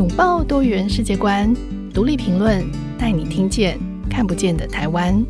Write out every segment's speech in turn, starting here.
拥抱多元世界观，独立评论，带你听见看不见的台湾。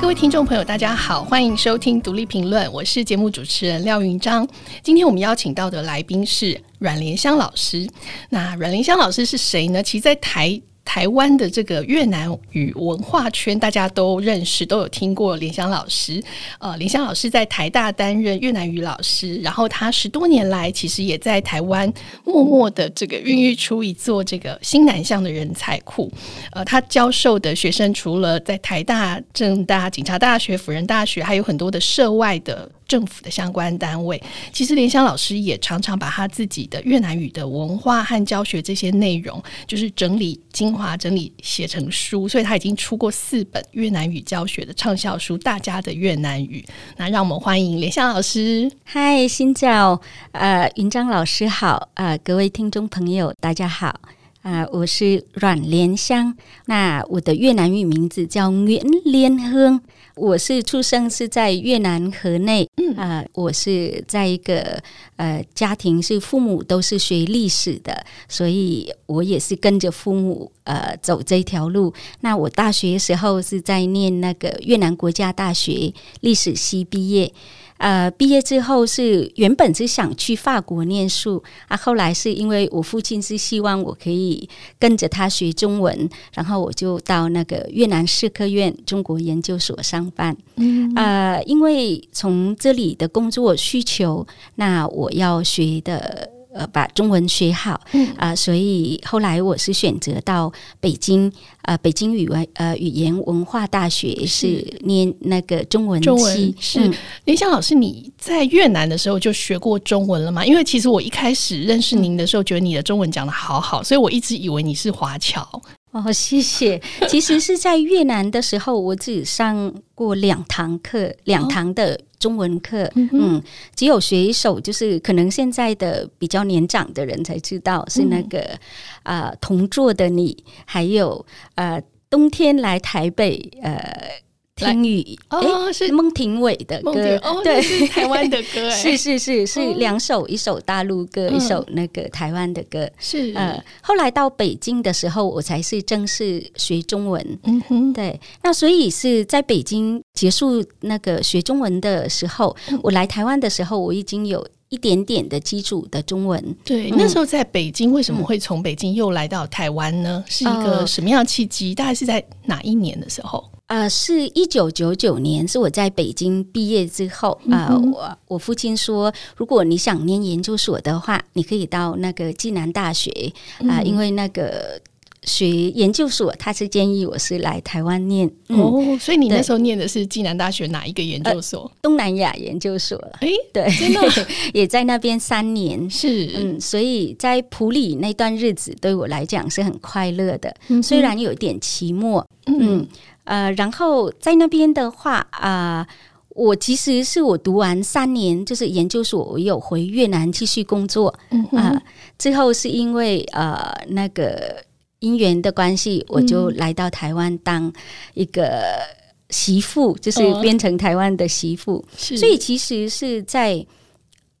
各位听众朋友，大家好，欢迎收听独立评论，我是节目主持人廖云章。今天我们邀请到的来宾是阮莲香老师。那阮莲香老师是谁呢？其实，在台台湾的这个越南语文化圈，大家都认识，都有听过林香老师。呃，林香老师在台大担任越南语老师，然后他十多年来其实也在台湾默默的这个孕育出一座这个新南向的人才库。呃，他教授的学生除了在台大、政大、警察大学、辅仁大学，还有很多的涉外的。政府的相关单位，其实莲香老师也常常把他自己的越南语的文化和教学这些内容，就是整理精华，整理写成书，所以他已经出过四本越南语教学的畅销书《大家的越南语》。那让我们欢迎莲香老师。嗨，新教，呃，云章老师好，呃，各位听众朋友大家好，啊、呃，我是阮莲香，那我的越南语名字叫 nguyễn 连亨。我是出生是在越南河内，啊、嗯呃，我是在一个呃家庭是父母都是学历史的，所以我也是跟着父母呃走这条路。那我大学时候是在念那个越南国家大学历史系毕业。呃，毕业之后是原本是想去法国念书啊，后来是因为我父亲是希望我可以跟着他学中文，然后我就到那个越南社科院中国研究所上班。嗯，呃，因为从这里的工作需求，那我要学的。呃，把中文学好啊，嗯呃，所以后来我是选择到北京，呃，北京语文呃语言文化大学是念那个中文系。中文是林香老师，你在越南的时候就学过中文了吗？因为其实我一开始认识您的时候，觉得你的中文讲的好好，所以我一直以为你是华侨。哦，谢谢。其实是在越南的时候，我只上过两堂课，两堂的。中文课，嗯，只有学一首，就是可能现在的比较年长的人才知道，是那个啊、嗯呃，同桌的你，还有呃，冬天来台北，呃。听雨哦，是孟庭苇的歌，哦，对，是台湾的歌，是是是是两首，哦，一首大陆歌，嗯，一首那个台湾的歌，是。呃，后来到北京的时候，我才是正式学中文，嗯哼，对，那所以是在北京结束那个学中文的时候，嗯，我来台湾的时候，我已经有一点点的基础的中文，对，那时候在北京，为什么会从北京又来到台湾呢？是一个什么样的契机？大概是在哪一年的时候？啊、呃，是一九九九年，是我在北京毕业之后啊、呃，我我父亲说，如果你想念研究所的话，你可以到那个暨南大学啊、呃，因为那个学研究所，他是建议我是来台湾念、嗯、哦，所以你那时候念的是暨南大学哪一个研究所？呃、东南亚研究所。哎，对，真的也在那边三年，是嗯，所以在普里那段日子对我来讲是很快乐的、嗯，虽然有一点期末，嗯。嗯呃，然后在那边的话，啊、呃，我其实是我读完三年就是研究所，我有回越南继续工作，啊、嗯呃，之后是因为呃那个姻缘的关系，我就来到台湾当一个媳妇，嗯、就是变成台湾的媳妇，所以其实是在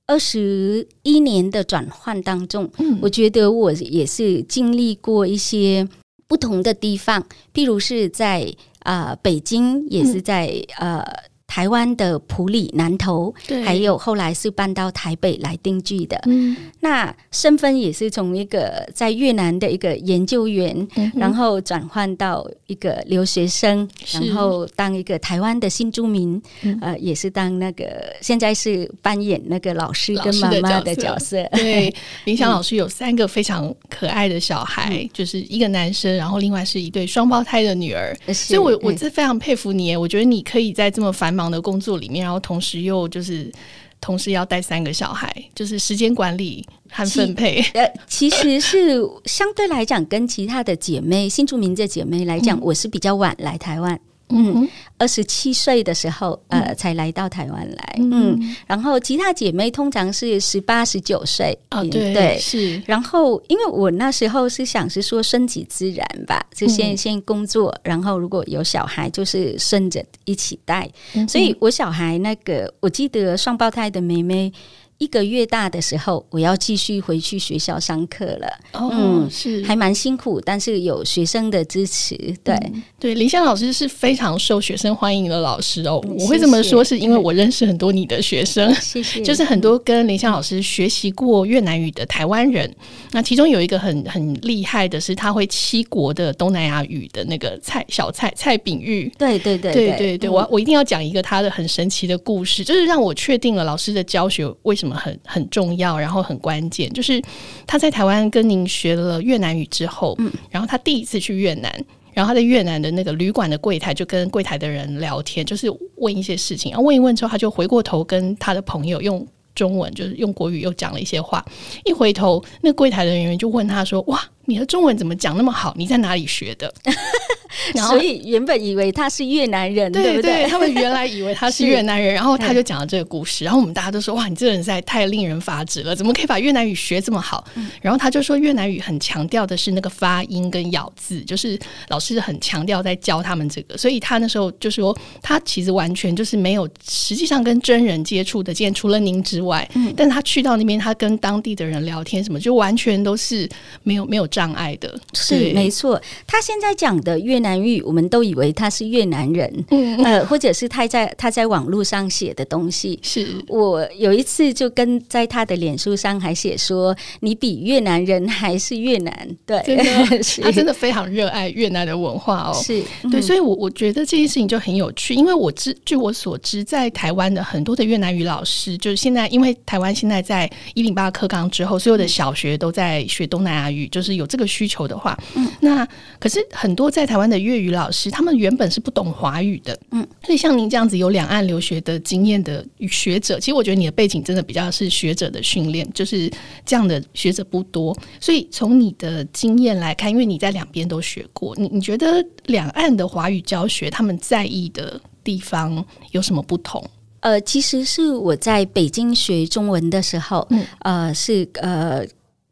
二十一年的转换当中、嗯，我觉得我也是经历过一些不同的地方，譬如是在。啊、呃，北京也是在、嗯、呃。台湾的普里、南投，还有后来是搬到台北来定居的。嗯、那身份也是从一个在越南的一个研究员，嗯、然后转换到一个留学生，然后当一个台湾的新住民。呃，也是当那个现在是扮演那个老师跟妈妈的角色。角色对，林翔老师有三个非常可爱的小孩，嗯、就是一个男生，然后另外是一对双胞胎的女儿。所以我我是非常佩服你，我觉得你可以在这么繁忙的工作里面，然后同时又就是同时要带三个小孩，就是时间管理和分配。呃，其实是相对来讲，跟其他的姐妹新住民的姐妹来讲，嗯，我是比较晚来台湾。嗯，二十七岁的时候，呃，才来到台湾来。嗯，然后其他姐妹通常是十八、十九岁。哦，对对是。然后，因为我那时候是想是说顺其自然吧，就先先工作，然后如果有小孩，就是顺着一起带。所以我小孩那个，我记得双胞胎的妹妹。一个月大的时候，我要继续回去学校上课了。哦，嗯，是还蛮辛苦，但是有学生的支持。对、嗯、对，林香老师是非常受学生欢迎的老师哦。我会这么说，是因为我认识很多你的学生，谢谢。就是很多跟林香老师学习过越南语的台湾人。那其中有一个很很厉害的是，他会七国的东南亚语的那个蔡小蔡蔡炳玉。对对对对对对，我我一定要讲一个他的很神奇的故事，就是让我确定了老师的教学为什么。什么很很重要，然后很关键，就是他在台湾跟您学了越南语之后，嗯，然后他第一次去越南，然后他在越南的那个旅馆的柜台就跟柜台的人聊天，就是问一些事情，然后问一问之后，他就回过头跟他的朋友用中文，就是用国语又讲了一些话，一回头，那柜台的人员就问他说：“哇。”你的中文怎么讲那么好？你在哪里学的？然后所以原本以为他是越南人，对，对不对？他们原来以为他是 越南人，然后他就讲了这个故事。然后我们大家都说：“哇，你这个人实在太令人发指了，怎么可以把越南语学这么好？”然后他就说：“越南语很强调的是那个发音跟咬字，就是老师很强调在教他们这个。所以他那时候就说，他其实完全就是没有实际上跟真人接触的见，除了您之外，嗯但是他去到那边，他跟当地的人聊天什么，就完全都是没有没有。障碍的是没错，他现在讲的越南语，我们都以为他是越南人，嗯、呃，或者是他在他在网络上写的东西。是。我有一次就跟在他的脸书上还写说，你比越南人还是越南，对，真的？是。他真的非常热爱越南的文化哦，是对，所以我我觉得这件事情就很有趣，因为我知据我所知，在台湾的很多的越南语老师，就是现在因为台湾现在在一零八课纲之后，所有的小学都在学东南亚语，就是有。这个需求的话，嗯，那可是很多在台湾的粤语老师，他们原本是不懂华语的，嗯，所以像您这样子有两岸留学的经验的学者，其实我觉得你的背景真的比较是学者的训练，就是这样的学者不多。所以从你的经验来看，因为你在两边都学过，你你觉得两岸的华语教学他们在意的地方有什么不同？呃，其实是我在北京学中文的时候，嗯，呃，是呃。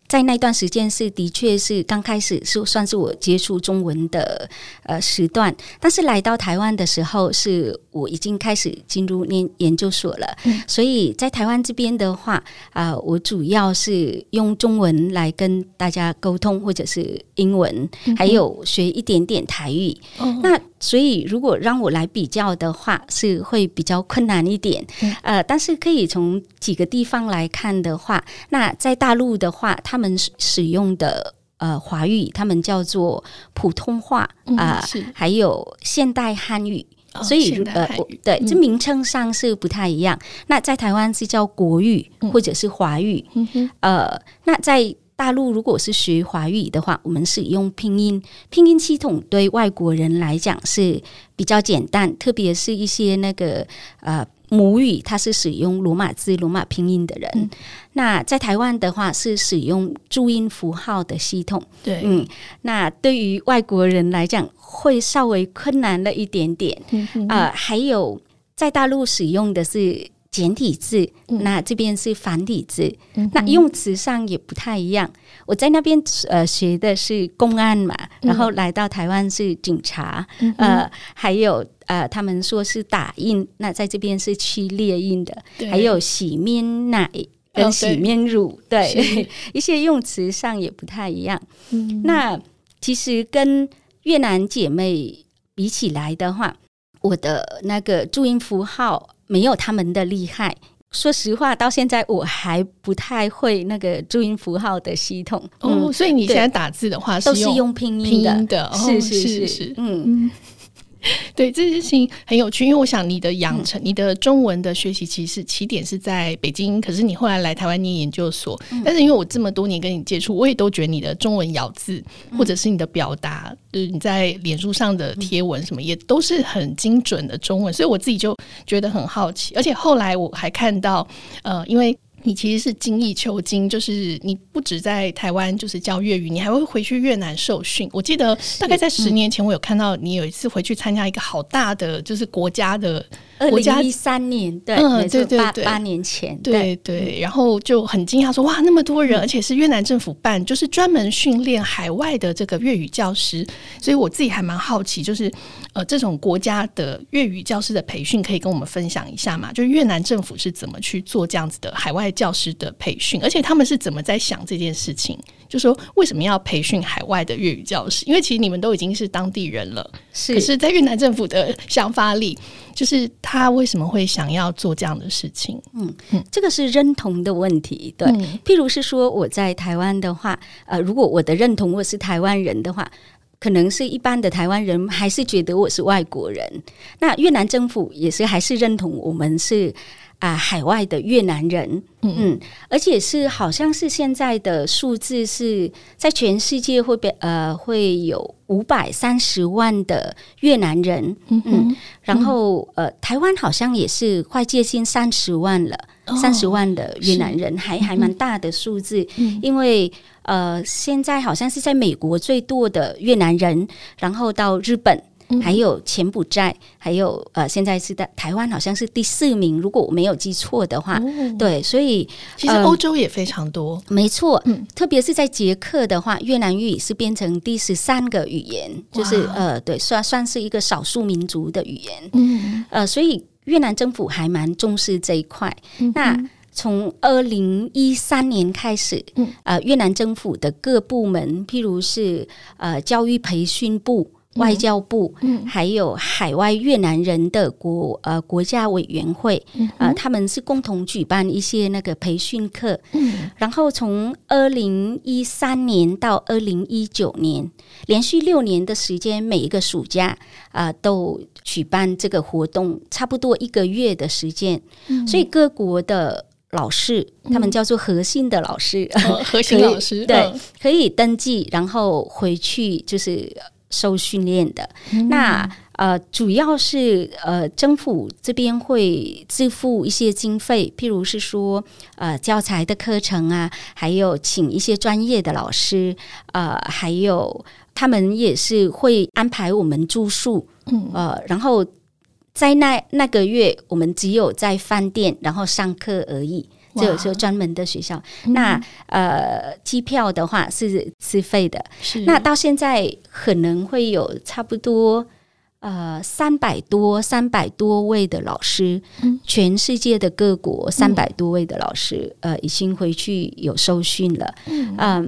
在那段时间是的确是刚开始是算是我接触中文的呃时段，但是来到台湾的时候是我已经开始进入念研究所了，嗯、所以在台湾这边的话啊、呃，我主要是用中文来跟大家沟通，或者是英文，嗯、还有学一点点台语。嗯、那所以如果让我来比较的话，是会比较困难一点。嗯、呃，但是可以从几个地方来看的话，那在大陆的话，他们使用的呃华语，他们叫做普通话啊，呃嗯、还有现代汉语，哦、所以呃，对，这名称上是不太一样。嗯、那在台湾是叫国语或者是华语，呃，那在大陆如果是学华语的话，我们使用拼音，拼音系统对外国人来讲是比较简单，特别是一些那个呃。母语，它是使用罗马字、罗马拼音的人。嗯、那在台湾的话，是使用注音符号的系统。对，嗯，那对于外国人来讲，会稍微困难了一点点。呃，还有在大陆使用的是简体字，嗯、那这边是繁体字，嗯、那用词上也不太一样。我在那边呃学的是公安嘛，嗯、然后来到台湾是警察，嗯、呃，还有。呃，他们说是打印，那在这边是去列印的，对。还有洗面奶跟洗面乳，哦、对，对 一些用词上也不太一样。嗯、那其实跟越南姐妹比起来的话，我的那个注音符号没有他们的厉害。说实话，到现在我还不太会那个注音符号的系统。哦，所以你现在打字的话是都是用拼音的，音的是是是，是嗯。对，这件事情很有趣，因为我想你的养成，嗯、你的中文的学习其实起点是在北京，可是你后来来台湾念研究所。嗯、但是因为我这么多年跟你接触，我也都觉得你的中文咬字，嗯、或者是你的表达，就是你在脸书上的贴文什么，也都是很精准的中文，所以我自己就觉得很好奇。而且后来我还看到，呃，因为。你其实是精益求精，就是你不止在台湾就是教粤语，你还会回去越南受训。我记得大概在十年前，我有看到你有一次回去参加一个好大的就是国家的。二零一三年，对，嗯，对对对，八年前，对对，然后就很惊讶说，哇，那么多人，而且是越南政府办，就是专门训练海外的这个粤语教师，所以我自己还蛮好奇，就是呃，这种国家的粤语教师的培训，可以跟我们分享一下嘛？就越南政府是怎么去做这样子的海外教师的培训，而且他们是怎么在想这件事情？就说为什么要培训海外的粤语教师？因为其实你们都已经是当地人了，是，可是在越南政府的想法里。就是他为什么会想要做这样的事情？嗯嗯，这个是认同的问题。对，嗯、譬如是说我在台湾的话，呃，如果我的认同我是台湾人的话，可能是一般的台湾人还是觉得我是外国人。那越南政府也是还是认同我们是。啊，海外的越南人，嗯嗯，而且是好像是现在的数字是在全世界会被呃会有五百三十万的越南人，嗯嗯，然后呃台湾好像也是快接近三十万了，三十万的越南人还还蛮大的数字，嗯。因为呃现在好像是在美国最多的越南人，然后到日本。还有柬埔寨，还有呃，现在是在台湾，好像是第四名，如果我没有记错的话。哦、对，所以其实欧洲也非常多，呃、没错。嗯，特别是在捷克的话，越南语是变成第十三个语言，就是呃，对，算算是一个少数民族的语言。嗯，呃，所以越南政府还蛮重视这一块。嗯、那从二零一三年开始，嗯，呃，越南政府的各部门，譬如是呃教育培训部。外交部，嗯，还有海外越南人的国呃国家委员会，嗯、呃，他们是共同举办一些那个培训课，嗯，然后从二零一三年到二零一九年，连续六年的时间，每一个暑假啊、呃、都举办这个活动，差不多一个月的时间，嗯、所以各国的老师，他们叫做核心的老师，嗯、核心老师对，可以登记，然后回去就是。受训练的，嗯、那呃，主要是呃，政府这边会支付一些经费，譬如是说呃，教材的课程啊，还有请一些专业的老师，呃，还有他们也是会安排我们住宿，嗯、呃，然后在那那个月，我们只有在饭店然后上课而已。就有时候专门的学校，嗯、那呃，机票的话是自费的。是，那到现在可能会有差不多呃三百多、三百多位的老师，嗯、全世界的各国三百多位的老师，嗯、呃，已经回去有受训了。嗯，呃、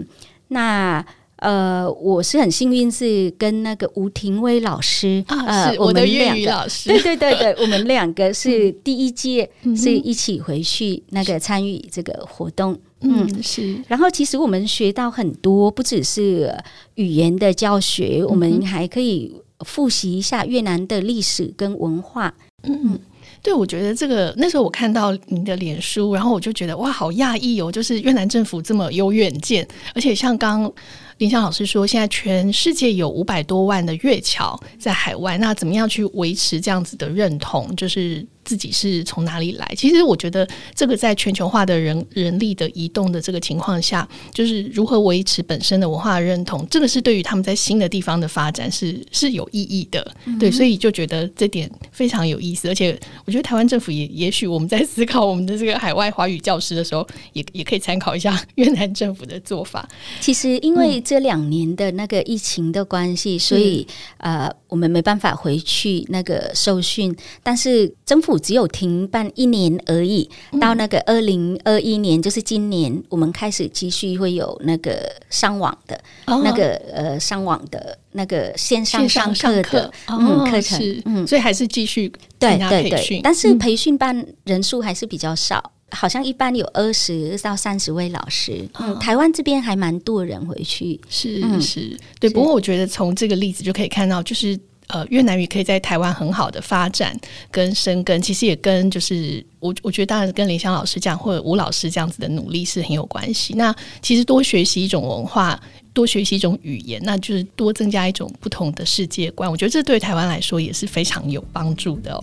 那。呃，我是很幸运，是跟那个吴廷威老师啊，呃、是我的粤语老师，对对对对，我们两个 是第一届，是一起回去那个参与这个活动，嗯，嗯是。然后其实我们学到很多，不只是语言的教学，我们还可以复习一下越南的历史跟文化，嗯嗯。对，我觉得这个那时候我看到你的脸书，然后我就觉得哇，好讶异哦！就是越南政府这么有远见，而且像刚林香老师说，现在全世界有五百多万的粤侨在海外，那怎么样去维持这样子的认同？就是。自己是从哪里来？其实我觉得这个在全球化的人人力的移动的这个情况下，就是如何维持本身的文化认同，这个是对于他们在新的地方的发展是是有意义的。嗯、对，所以就觉得这点非常有意思。而且我觉得台湾政府也也许我们在思考我们的这个海外华语教师的时候，也也可以参考一下 越南政府的做法。其实因为这两年的那个疫情的关系，嗯、所以呃，我们没办法回去那个受训，但是政府。只有停办一年而已，到那个二零二一年，就是今年，我们开始继续会有那个上网的，哦、那个呃上网的那个线上上课的嗯课程，嗯，所以还是继续对对对，但是培训班人数还是比较少，嗯、好像一般有二十到三十位老师，嗯，哦、台湾这边还蛮多人回去，是是，对。不过我觉得从这个例子就可以看到，就是。呃越南语可以在台湾很好的发展跟生根，其实也跟就是我我觉得当然跟林湘老师这样或者吴老师这样子的努力是很有关系。那其实多学习一种文化，多学习一种语言，那就是多增加一种不同的世界观。我觉得这对台湾来说也是非常有帮助的。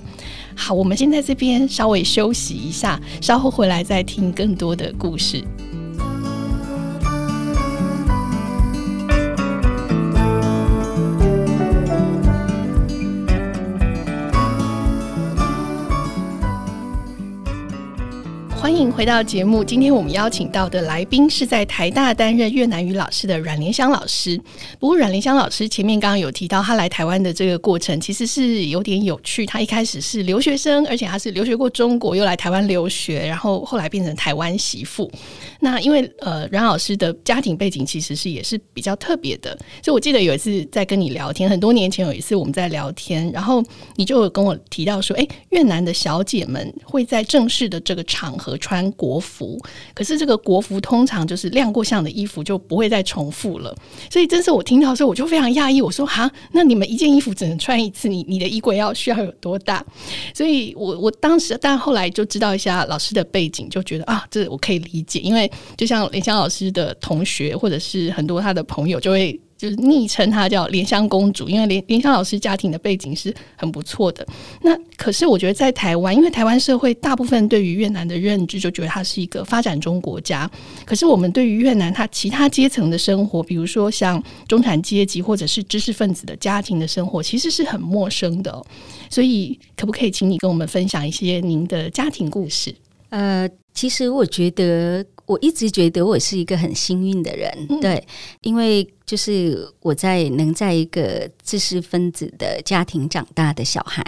好，我们先在这边稍微休息一下，稍后回来再听更多的故事。欢迎回到节目。今天我们邀请到的来宾是在台大担任越南语老师的阮莲香老师。不过，阮莲香老师前面刚刚有提到，他来台湾的这个过程其实是有点有趣。他一开始是留学生，而且他是留学过中国，又来台湾留学，然后后来变成台湾媳妇。那因为呃，阮老师的家庭背景其实是也是比较特别的。所以我记得有一次在跟你聊天，很多年前有一次我们在聊天，然后你就跟我提到说，哎，越南的小姐们会在正式的这个场合。穿国服，可是这个国服通常就是亮过相的衣服就不会再重复了，所以真是我听到的时候我就非常讶异，我说哈，那你们一件衣服只能穿一次，你你的衣柜要需要有多大？所以我我当时，但后来就知道一下老师的背景，就觉得啊，这我可以理解，因为就像林香老师的同学或者是很多他的朋友就会。就是昵称她叫莲香公主，因为莲莲香老师家庭的背景是很不错的。那可是我觉得在台湾，因为台湾社会大部分对于越南的认知就觉得它是一个发展中国家。可是我们对于越南它其他阶层的生活，比如说像中产阶级或者是知识分子的家庭的生活，其实是很陌生的。所以可不可以请你跟我们分享一些您的家庭故事？呃，其实我觉得。我一直觉得我是一个很幸运的人，嗯、对，因为就是我在能在一个知识分子的家庭长大的小孩。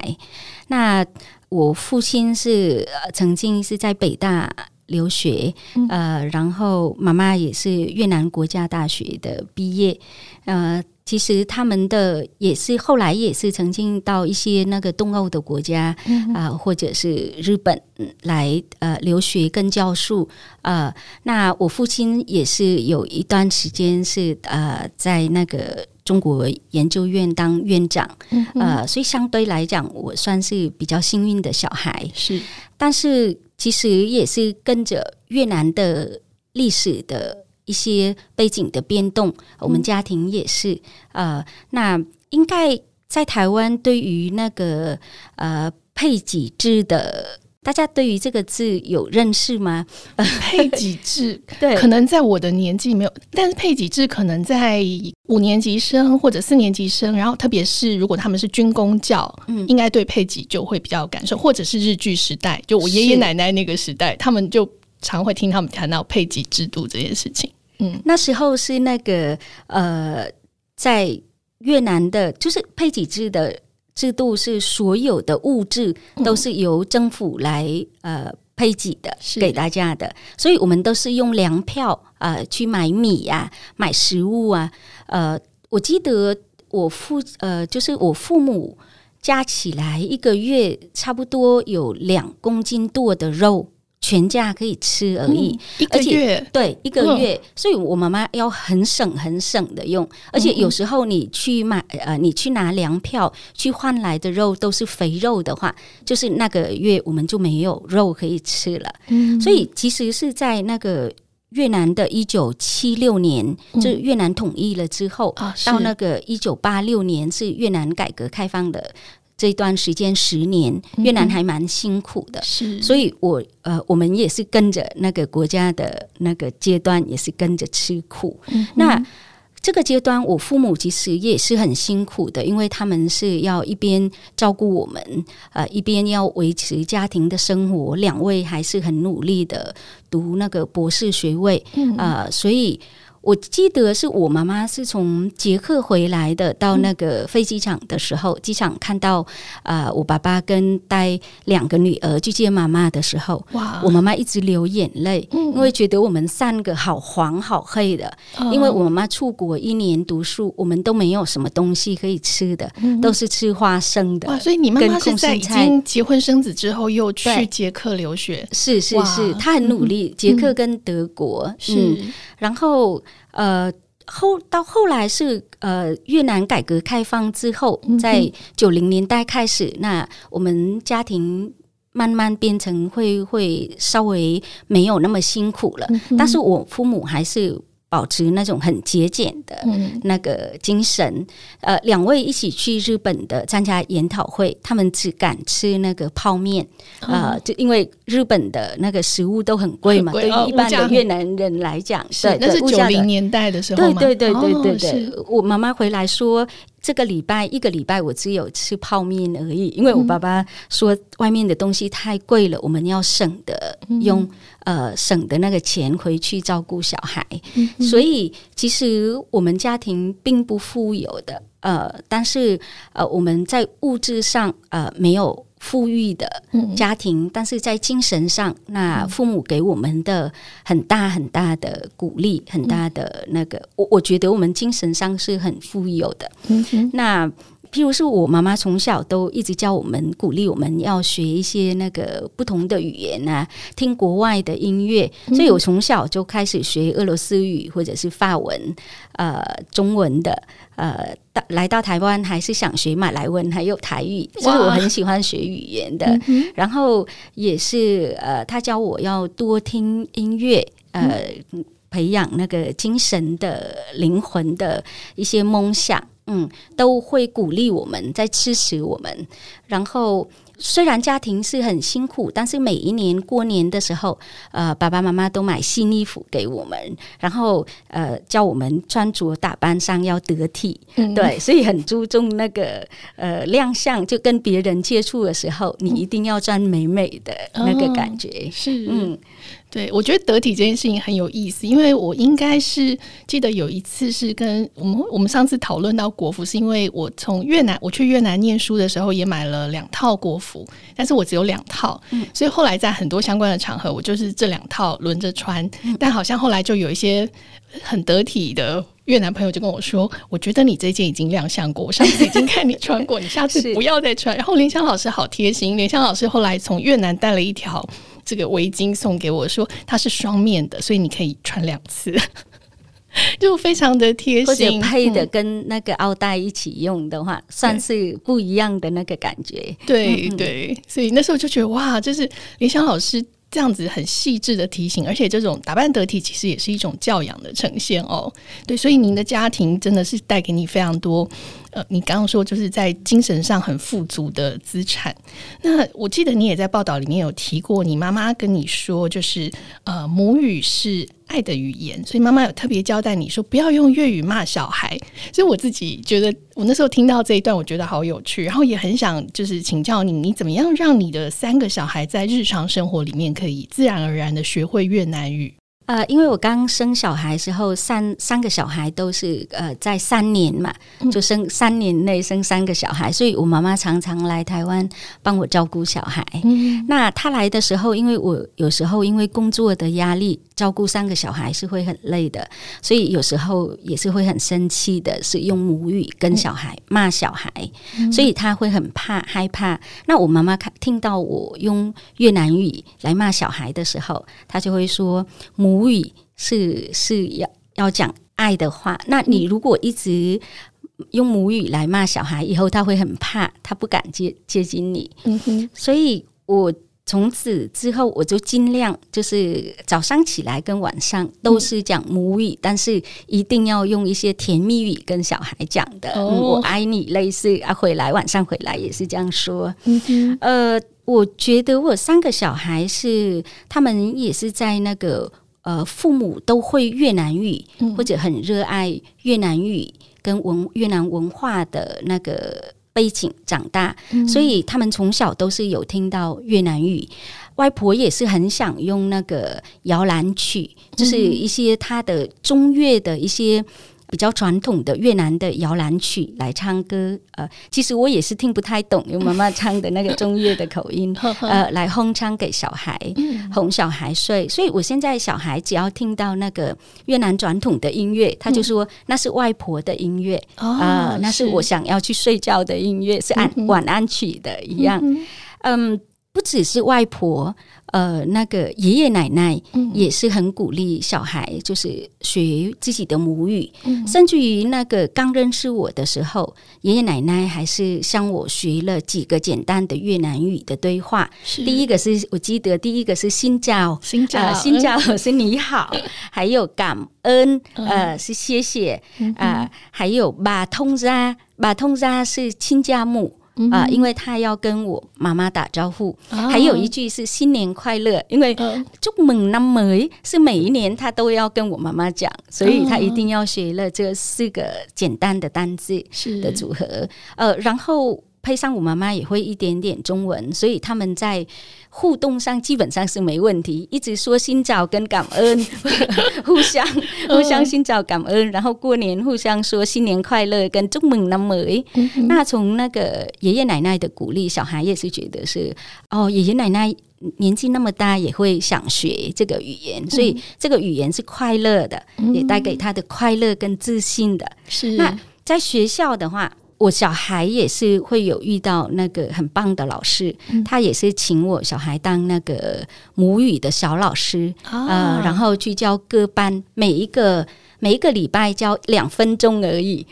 那我父亲是曾经是在北大留学，嗯、呃，然后妈妈也是越南国家大学的毕业，呃。其实他们的也是后来也是曾经到一些那个东欧的国家啊、嗯呃，或者是日本来呃留学跟教书呃，那我父亲也是有一段时间是呃在那个中国研究院当院长，嗯、呃，所以相对来讲我算是比较幸运的小孩。是，但是其实也是跟着越南的历史的。一些背景的变动，我们家庭也是、嗯、呃，那应该在台湾对于那个呃配给制的，大家对于这个字有认识吗？配给制 对，可能在我的年纪没有，但是配给制可能在五年级生或者四年级生，然后特别是如果他们是军工教，嗯，应该对配给就会比较有感受，或者是日剧时代，就我爷爷奶奶那个时代，他们就。常会听他们谈到配给制度这件事情。嗯，那时候是那个呃，在越南的，就是配给制的制度是所有的物质都是由政府来呃配给的，是给大家的，所以我们都是用粮票呃去买米呀、啊、买食物啊。呃，我记得我父呃，就是我父母加起来一个月差不多有两公斤多的肉。全家可以吃而已，嗯、一个月。对一个月，嗯、所以我妈妈要很省很省的用，而且有时候你去买呃，你去拿粮票去换来的肉都是肥肉的话，就是那个月我们就没有肉可以吃了。嗯，所以其实是在那个越南的一九七六年，嗯、就越南统一了之后，啊、到那个一九八六年是越南改革开放的。这段时间十年，越南还蛮辛苦的，是，所以我呃，我们也是跟着那个国家的那个阶段，也是跟着吃苦。嗯、那这个阶段，我父母其实也是很辛苦的，因为他们是要一边照顾我们，呃，一边要维持家庭的生活，两位还是很努力的读那个博士学位，嗯、呃，所以。我记得是我妈妈是从捷克回来的，到那个飞机场的时候，嗯、机场看到啊、呃，我爸爸跟带两个女儿去接妈妈的时候，哇，我妈妈一直流眼泪，嗯、因为觉得我们三个好黄好黑的，嗯、因为我妈妈出国一年读书，我们都没有什么东西可以吃的，嗯、都是吃花生的。哇，所以你妈妈是在已经结婚生子之后又去捷克留学？是是是，她很努力，捷克跟德国、嗯、是。然后，呃，后到后来是呃越南改革开放之后，在九零年代开始，嗯、那我们家庭慢慢变成会会稍微没有那么辛苦了，嗯、但是我父母还是。保持那种很节俭的那个精神。嗯、呃，两位一起去日本的参加研讨会，他们只敢吃那个泡面。啊、就因为日本的那个食物都很贵嘛，对于一般的越南人来讲，对，那是九零年代的时候吗？对对对对对我妈妈回来说。这个礼拜一个礼拜我只有吃泡面而已，因为我爸爸说外面的东西太贵了，我们要省的用呃省的那个钱回去照顾小孩，所以其实我们家庭并不富有的，呃，但是呃我们在物质上呃没有。富裕的家庭，嗯、但是在精神上，那父母给我们的很大很大的鼓励，很大的那个，我我觉得我们精神上是很富有的。那譬如说我妈妈从小都一直教我们，鼓励我们要学一些那个不同的语言啊，听国外的音乐，所以我从小就开始学俄罗斯语或者是法文，呃，中文的。呃，到来到台湾还是想学马来文，还有台语，哇所以我很喜欢学语言的。嗯、然后也是呃，他教我要多听音乐，呃，嗯、培养那个精神的灵魂的一些梦想，嗯，都会鼓励我们，在支持我们，然后。虽然家庭是很辛苦，但是每一年过年的时候，呃，爸爸妈妈都买新衣服给我们，然后呃，叫我们穿着打扮上要得体，嗯、对，所以很注重那个呃亮相，就跟别人接触的时候，你一定要穿美美的那个感觉，哦、是。嗯。对，我觉得得体这件事情很有意思，因为我应该是记得有一次是跟我们我们上次讨论到国服，是因为我从越南我去越南念书的时候也买了两套国服，但是我只有两套，嗯、所以后来在很多相关的场合，我就是这两套轮着穿，嗯、但好像后来就有一些很得体的越南朋友就跟我说，我觉得你这件已经亮相过，我上次已经看你穿过，你下次 不要再穿。然后林香老师好贴心，林香老师后来从越南带了一条。这个围巾送给我说它是双面的，所以你可以穿两次，就非常的贴心。或者配的跟那个奥黛一起用的话，嗯、算是不一样的那个感觉。对对，所以那时候就觉得哇，就是林香老师这样子很细致的提醒，而且这种打扮得体其实也是一种教养的呈现哦。对，所以您的家庭真的是带给你非常多。呃，你刚刚说就是在精神上很富足的资产。那我记得你也在报道里面有提过，你妈妈跟你说，就是呃，母语是爱的语言，所以妈妈有特别交代你说不要用粤语骂小孩。所以我自己觉得，我那时候听到这一段，我觉得好有趣，然后也很想就是请教你，你怎么样让你的三个小孩在日常生活里面可以自然而然的学会越南语？呃，因为我刚生小孩时候，三三个小孩都是呃在三年嘛，就生三年内生三个小孩，所以我妈妈常常来台湾帮我照顾小孩。嗯、那她来的时候，因为我有时候因为工作的压力，照顾三个小孩是会很累的，所以有时候也是会很生气的，是用母语跟小孩骂小孩，嗯、所以她会很怕害怕。那我妈妈看听到我用越南语来骂小孩的时候，她就会说母。母语是是要要讲爱的话，那你如果一直用母语来骂小孩，以后他会很怕，他不敢接接近你。嗯哼，所以我从此之后，我就尽量就是早上起来跟晚上都是讲母语，嗯、但是一定要用一些甜蜜语跟小孩讲的。我爱你，类似啊，回来晚上回来也是这样说。呃，我觉得我三个小孩是他们也是在那个。呃，父母都会越南语，或者很热爱越南语跟文越南文化的那个背景长大，嗯、所以他们从小都是有听到越南语。外婆也是很想用那个摇篮曲，就是一些他的中越的一些。比较传统的越南的摇篮曲来唱歌，呃，其实我也是听不太懂，用妈妈唱的那个中越的口音，呃，来哼唱给小孩，哄小孩睡。所以我现在小孩只要听到那个越南传统的音乐，他就说那是外婆的音乐啊，呃，那是我想要去睡觉的音乐，是安晚安曲的一样。嗯，不只是外婆。呃，那个爷爷奶奶也是很鼓励小孩，就是学自己的母语，嗯、甚至于那个刚认识我的时候，爷爷奶奶还是向我学了几个简单的越南语的对话。第一个是我记得，第一个是新教，新教，新教是你好，还有感恩，呃，是谢谢，啊、呃，还有马通扎，马通扎是亲家母。啊、呃，因为他要跟我妈妈打招呼，哦、还有一句是新年快乐，因为祝猛那么是每一年他都要跟我妈妈讲，所以他一定要学了这四个简单的单字的组合，呃，然后。配上我妈妈也会一点点中文，所以他们在互动上基本上是没问题，一直说新早跟感恩，互相互相新早感恩，然后过年互相说新年快乐跟祝梦那么。那从那个爷爷奶奶的鼓励，小孩也是觉得是哦，爷爷奶奶年纪那么大也会想学这个语言，所以这个语言是快乐的，也带给他的快乐跟自信的。是那在学校的话。我小孩也是会有遇到那个很棒的老师，嗯、他也是请我小孩当那个母语的小老师啊、呃，然后去教歌班，每一个每一个礼拜教两分钟而已，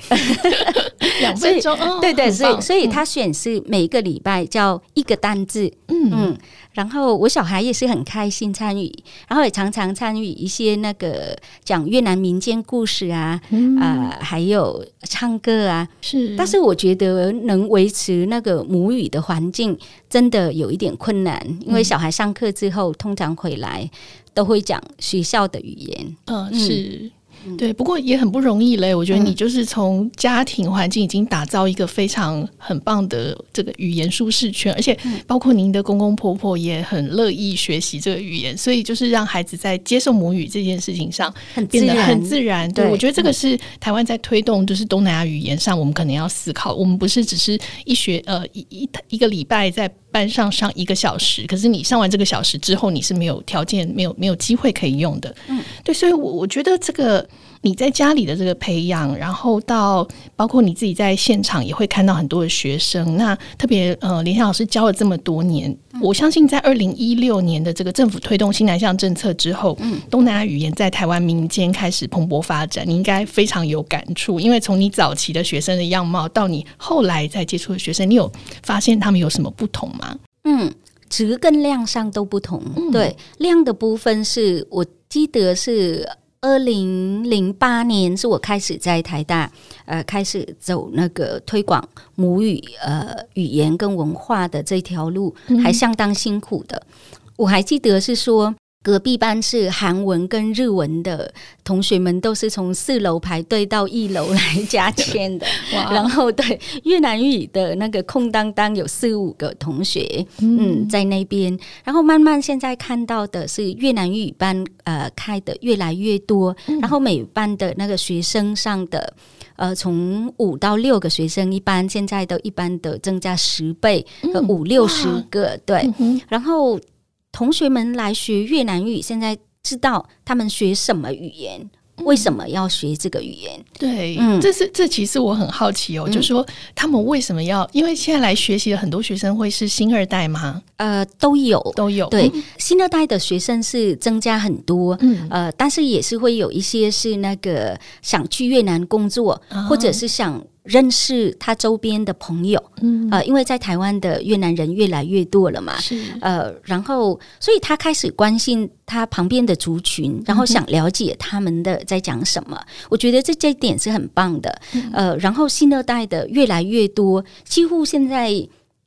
两分钟，哦、对对，所以所以他选是每一个礼拜教一个单字，嗯。嗯然后我小孩也是很开心参与，然后也常常参与一些那个讲越南民间故事啊，嗯、呃，还有唱歌啊。是，但是我觉得能维持那个母语的环境真的有一点困难，因为小孩上课之后通常回来都会讲学校的语言。嗯，嗯是。对，不过也很不容易嘞。我觉得你就是从家庭环境已经打造一个非常很棒的这个语言舒适圈，而且包括您的公公婆婆也很乐意学习这个语言，所以就是让孩子在接受母语这件事情上变得很自然。对，我觉得这个是台湾在推动就是东南亚语言上，我们可能要思考，我们不是只是一学呃一一一个礼拜在班上上一个小时，可是你上完这个小时之后，你是没有条件、没有没有机会可以用的。嗯，对，所以，我我觉得这个。你在家里的这个培养，然后到包括你自己在现场也会看到很多的学生。那特别呃，连香老师教了这么多年，我相信在二零一六年的这个政府推动新南向政策之后，嗯，东南亚语言在台湾民间开始蓬勃发展，你应该非常有感触。因为从你早期的学生的样貌到你后来在接触的学生，你有发现他们有什么不同吗？嗯，质跟量上都不同。嗯、对，量的部分是我记得是。二零零八年是我开始在台大，呃，开始走那个推广母语呃语言跟文化的这条路，还相当辛苦的。嗯、我还记得是说。隔壁班是韩文跟日文的同学们，都是从四楼排队到一楼来加签的。哇然后对越南语的那个空当当有四五个同学，嗯，嗯，在那边。然后慢慢现在看到的是越南语班呃开的越来越多，嗯、然后每班的那个学生上的呃从五到六个学生一班，现在都一般的增加十倍，嗯、五六十个对，嗯、然后。同学们来学越南语，现在知道他们学什么语言，嗯、为什么要学这个语言？对，嗯，这是这其实我很好奇哦，嗯、就是说他们为什么要？因为现在来学习的很多学生会是新二代吗？呃，都有，都有。对，嗯、新二代的学生是增加很多，嗯，呃，但是也是会有一些是那个想去越南工作，哦、或者是想。认识他周边的朋友，嗯，呃，因为在台湾的越南人越来越多了嘛，是，呃，然后，所以他开始关心他旁边的族群，然后想了解他们的在讲什么。嗯、我觉得这这一点是很棒的，嗯、呃，然后新二代的越来越多，几乎现在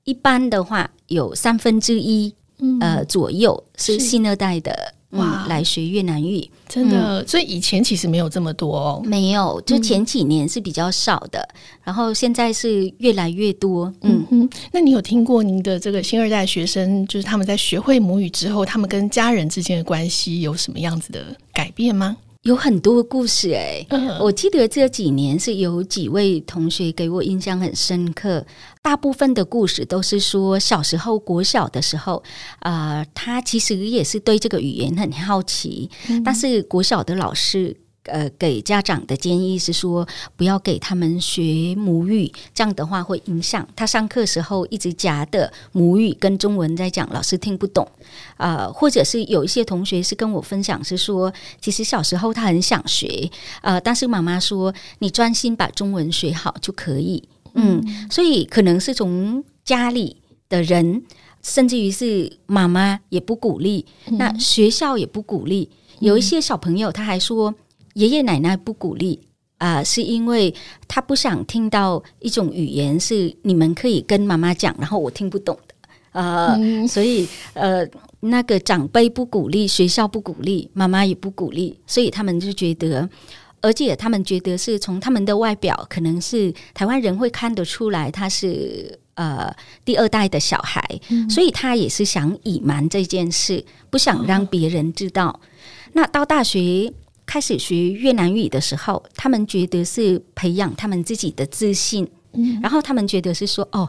一般的话有三分之一，嗯、呃，左右是。新二代的。哇、嗯，来学越南语，真的，嗯、所以以前其实没有这么多哦，没有，就前几年是比较少的，嗯、然后现在是越来越多。嗯哼，那你有听过您的这个新二代学生，就是他们在学会母语之后，他们跟家人之间的关系有什么样子的改变吗？有很多故事哎、欸，嗯、我记得这几年是有几位同学给我印象很深刻。大部分的故事都是说小时候国小的时候，呃，他其实也是对这个语言很好奇，嗯、但是国小的老师呃，给家长的建议是说，不要给他们学母语，这样的话会影响他上课时候一直夹的母语跟中文在讲，老师听不懂。呃，或者是有一些同学是跟我分享是说，其实小时候他很想学，呃，但是妈妈说你专心把中文学好就可以。嗯，所以可能是从家里的人，甚至于是妈妈也不鼓励，那学校也不鼓励，有一些小朋友他还说。爷爷奶奶不鼓励啊、呃，是因为他不想听到一种语言是你们可以跟妈妈讲，然后我听不懂的。呃，嗯、所以呃，那个长辈不鼓励，学校不鼓励，妈妈也不鼓励，所以他们就觉得，而且他们觉得是从他们的外表，可能是台湾人会看得出来他是呃第二代的小孩，嗯、所以他也是想隐瞒这件事，不想让别人知道。哦、那到大学。开始学越南语的时候，他们觉得是培养他们自己的自信，嗯、然后他们觉得是说哦，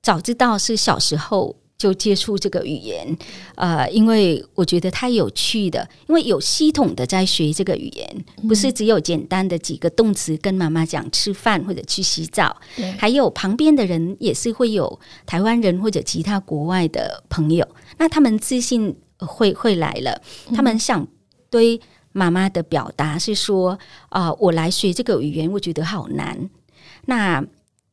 早知道是小时候就接触这个语言，呃，因为我觉得太有趣的，因为有系统的在学这个语言，不是只有简单的几个动词跟妈妈讲吃饭或者去洗澡，对。还有旁边的人也是会有台湾人或者其他国外的朋友，那他们自信会会来了，他们想对。妈妈的表达是说：“啊、呃，我来学这个语言，我觉得好难。那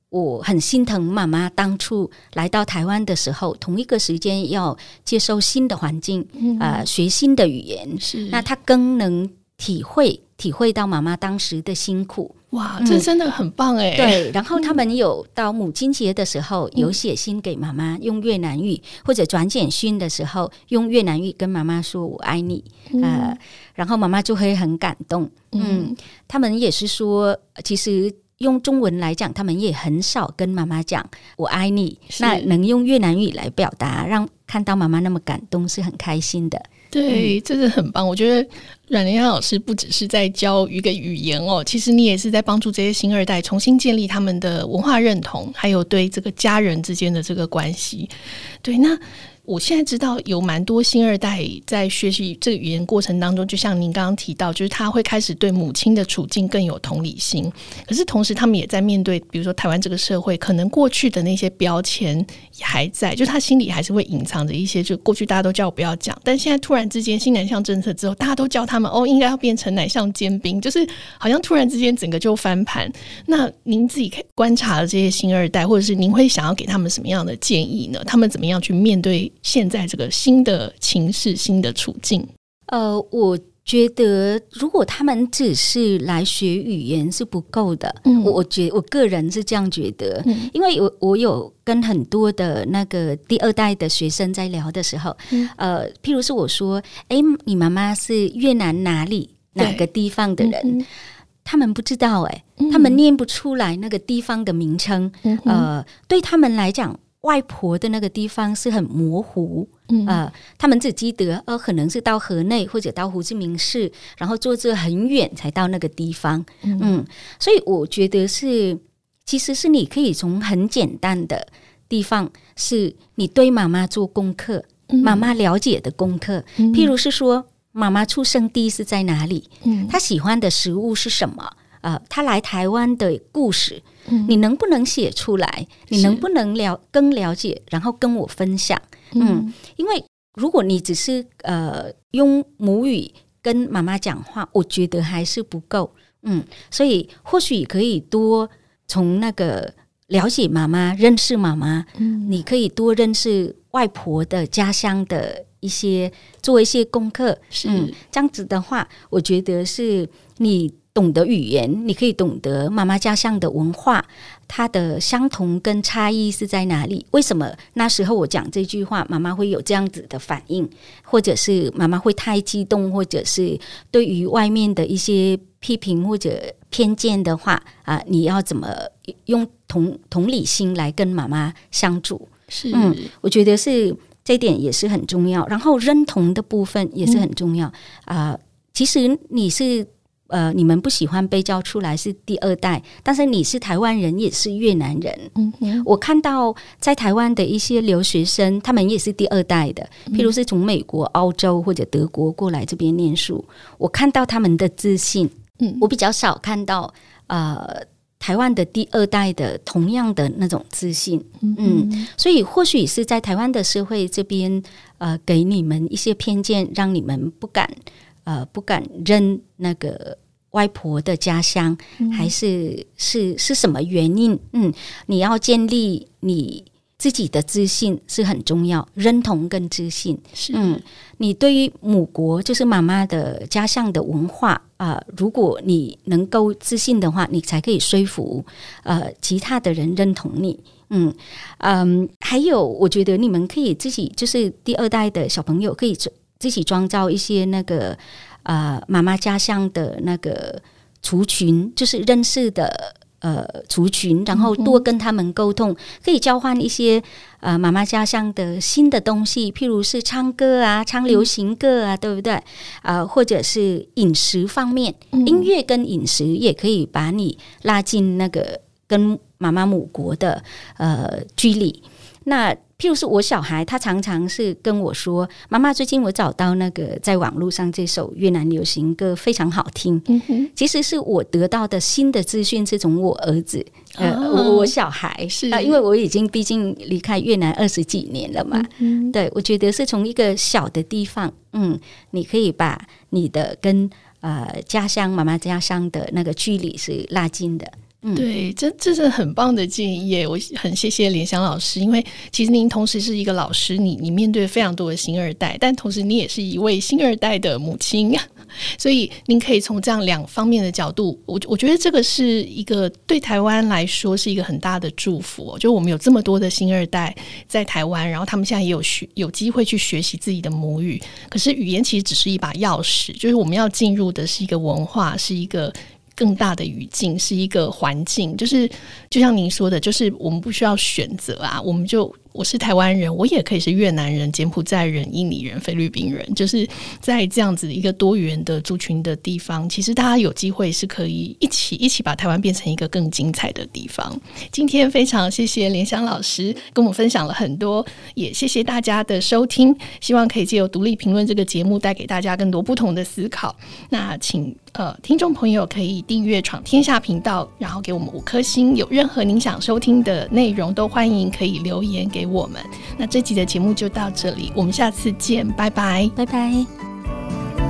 我很心疼妈妈当初来到台湾的时候，同一个时间要接受新的环境，啊、呃，学新的语言，是。那她更能体会体会到妈妈当时的辛苦。”哇，这真的很棒哎、嗯！对，然后他们有到母亲节的时候，有写信给妈妈，用越南语，或者转简讯的时候，用越南语跟妈妈说“我爱你”呃，然后妈妈就会很感动。嗯，他们也是说，其实用中文来讲，他们也很少跟妈妈讲“我爱你”，那能用越南语来表达，让看到妈妈那么感动，是很开心的。对，真的很棒。我觉得阮玲香老师不只是在教一个语言哦，其实你也是在帮助这些新二代重新建立他们的文化认同，还有对这个家人之间的这个关系。对，那。我现在知道有蛮多新二代在学习这个语言过程当中，就像您刚刚提到，就是他会开始对母亲的处境更有同理心。可是同时，他们也在面对，比如说台湾这个社会，可能过去的那些标签也还在，就他心里还是会隐藏着一些，就过去大家都叫我不要讲，但现在突然之间新南向政策之后，大家都叫他们哦，应该要变成南向尖兵，就是好像突然之间整个就翻盘。那您自己观察了这些新二代，或者是您会想要给他们什么样的建议呢？他们怎么样去面对？现在这个新的情势、新的处境，呃，我觉得如果他们只是来学语言是不够的。嗯，我我觉我个人是这样觉得，嗯，因为我我有跟很多的那个第二代的学生在聊的时候，嗯，呃，譬如是我说，哎，你妈妈是越南哪里哪个地方的人？嗯，他们不知道，哎，他们念不出来那个地方的名称。嗯，呃，对他们来讲。外婆的那个地方是很模糊，嗯、呃，他们只记得，呃，可能是到河内或者到胡志明市，然后坐车很远才到那个地方，嗯，嗯，所以我觉得是，其实是你可以从很简单的地方，是你对妈妈做功课，嗯、妈妈了解的功课，嗯、譬如是说，妈妈出生地是在哪里，嗯，她喜欢的食物是什么，呃，他来台湾的故事。你能不能写出来？你能不能了更了解，然后跟我分享？嗯，嗯，因为如果你只是呃用母语跟妈妈讲话，我觉得还是不够。嗯，所以或许可以多从那个了解妈妈、认识妈妈。嗯，你可以多认识外婆的家乡的一些，做一些功课。是，嗯，这样子的话，我觉得是你。懂得语言，你可以懂得妈妈家乡的文化，它的相同跟差异是在哪里？为什么那时候我讲这句话，妈妈会有这样子的反应，或者是妈妈会太激动，或者是对于外面的一些批评或者偏见的话啊，你要怎么用同同理心来跟妈妈相处？是，嗯，我觉得是这点也是很重要。然后认同的部分也是很重要啊，嗯。其实你是。呃，你们不喜欢被叫出来是第二代，但是你是台湾人，也是越南人。嗯哼，我看到在台湾的一些留学生，他们也是第二代的，譬如是从美国、澳洲或者德国过来这边念书。我看到他们的自信，嗯，我比较少看到呃。台湾的第二代的同样的那种自信，嗯，嗯，所以或许是在台湾的社会这边，呃，给你们一些偏见，让你们不敢，呃，不敢认那个外婆的家乡，嗯、还是是是什么原因？嗯，你要建立你。自己的自信是很重要，认同跟自信。是，嗯，你对于母国就是妈妈的家乡的文化啊、呃，如果你能够自信的话，你才可以说服呃其他的人认同你。嗯嗯，还有，我觉得你们可以自己就是第二代的小朋友可以自己创造一些那个呃妈妈家乡的那个族群，就是认识的。呃，族群，然后多跟他们沟通，可以交换一些呃妈妈家乡的新的东西，譬如是唱歌啊，唱流行歌啊，嗯、对不对？啊、呃，或者是饮食方面，嗯、音乐跟饮食也可以把你拉进那个跟妈妈母国的呃距离。那譬如是我小孩，他常常是跟我说：“妈妈，最近我找到那个在网络上这首越南流行歌非常好听。嗯哼”其实是我得到的新的资讯是从我儿子，呃，我我小孩是啊，因为我已经毕竟离开越南二十几年了嘛。嗯，对，我觉得是从一个小的地方，嗯，你可以把你的跟呃家乡妈妈家乡的那个距离是拉近的。对，这这是很棒的建议！我很谢谢联想老师，因为其实您同时是一个老师，你你面对非常多的新二代，但同时你也是一位新二代的母亲，所以您可以从这样两方面的角度，我我觉得这个是一个对台湾来说是一个很大的祝福。就我们有这么多的新二代在台湾，然后他们现在也有学有机会去学习自己的母语，可是语言其实只是一把钥匙，就是我们要进入的是一个文化，是一个。更大的语境是一个环境，就是就像您说的，就是我们不需要选择啊，我们就。我是台湾人，我也可以是越南人、柬埔寨人、印尼人、菲律宾人，就是在这样子一个多元的族群的地方，其实大家有机会是可以一起一起把台湾变成一个更精彩的地方。今天非常谢谢莲香老师跟我们分享了很多，也谢谢大家的收听，希望可以借由独立评论这个节目带给大家更多不同的思考。那请呃听众朋友可以订阅闯天下频道，然后给我们五颗星。有任何您想收听的内容，都欢迎可以留言给我们。那这集的节目就到这里，我们下次见，拜拜，拜拜。